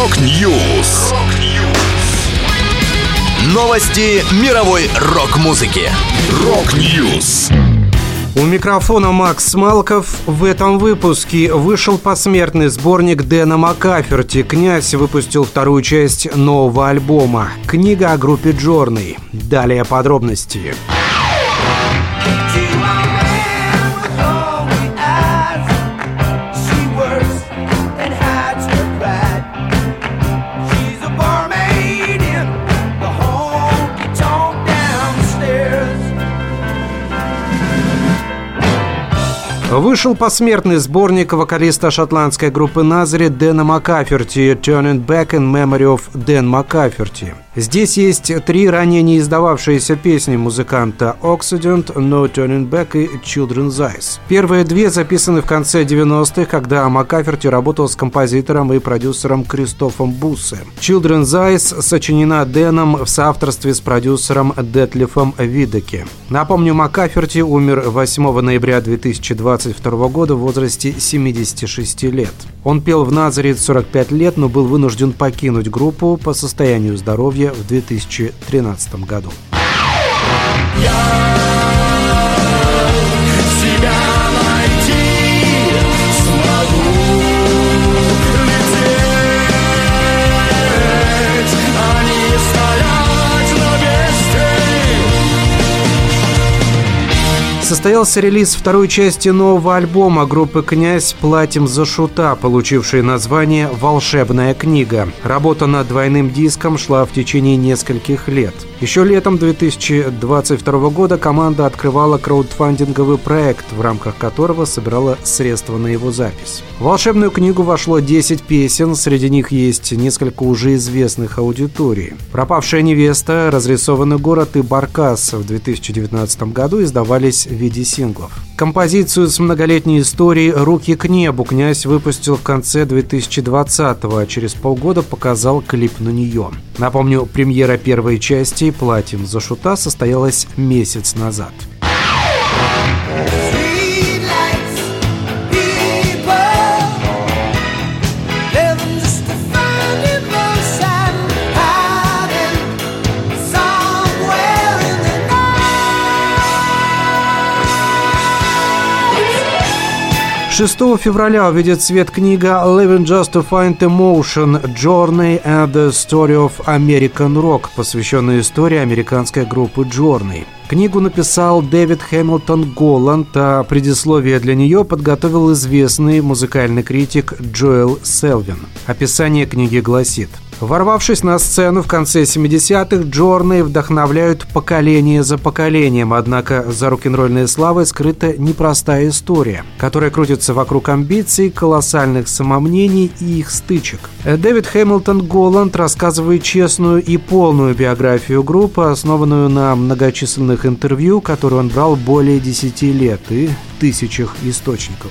Rock News. Новости мировой рок-музыки. Rock News. У микрофона Макс Малков. В этом выпуске вышел посмертный сборник Дэна Макаферти. «Князь» выпустил вторую часть нового альбома. Книга о группе Journey. Далее подробности. Подробности. Вышел посмертный сборник вокалиста шотландской группы Назари Дэна Макаферти «Turning Back in Memory of Dan Макаферти». Здесь есть три ранее не издававшиеся песни музыканта «Occident», «No Turning Back» и «Children's Eyes». Первые две записаны в конце 90-х, когда Макаферти работал с композитором и продюсером Кристофом Буссе. «Children's Eyes» сочинена Дэном в соавторстве с продюсером Детлифом Видеке. Напомню, Макаферти умер 8 ноября 2020 22 года в возрасте 76 лет. Он пел в Назаре 45 лет, но был вынужден покинуть группу по состоянию здоровья в 2013 году. Я Состоялся релиз второй части нового альбома группы «Князь. Платим за шута», получивший название «Волшебная книга». Работа над двойным диском шла в течение нескольких лет. Еще летом 2022 года команда открывала краудфандинговый проект, в рамках которого собирала средства на его запись. В волшебную книгу вошло 10 песен, среди них есть несколько уже известных аудиторий. «Пропавшая невеста», «Разрисованный город» и «Баркас» в 2019 году издавались виде синглов. Композицию с многолетней историей «Руки к небу» князь выпустил в конце 2020-го, а через полгода показал клип на нее. Напомню, премьера первой части «Платим за шута» состоялась месяц назад. 6 февраля увидит свет книга «Living Just to Find Emotion. Journey and the Story of American Rock», посвященная истории американской группы Journey. Книгу написал Дэвид Хэмилтон Голланд, а предисловие для нее подготовил известный музыкальный критик Джоэл Селвин. Описание книги гласит – Ворвавшись на сцену в конце 70-х, Джорны вдохновляют поколение за поколением, однако за рок-н-ролльной славой скрыта непростая история, которая крутится вокруг амбиций, колоссальных самомнений и их стычек. Дэвид Хэмилтон Голланд рассказывает честную и полную биографию группы, основанную на многочисленных интервью, которые он брал более 10 лет и тысячах источников.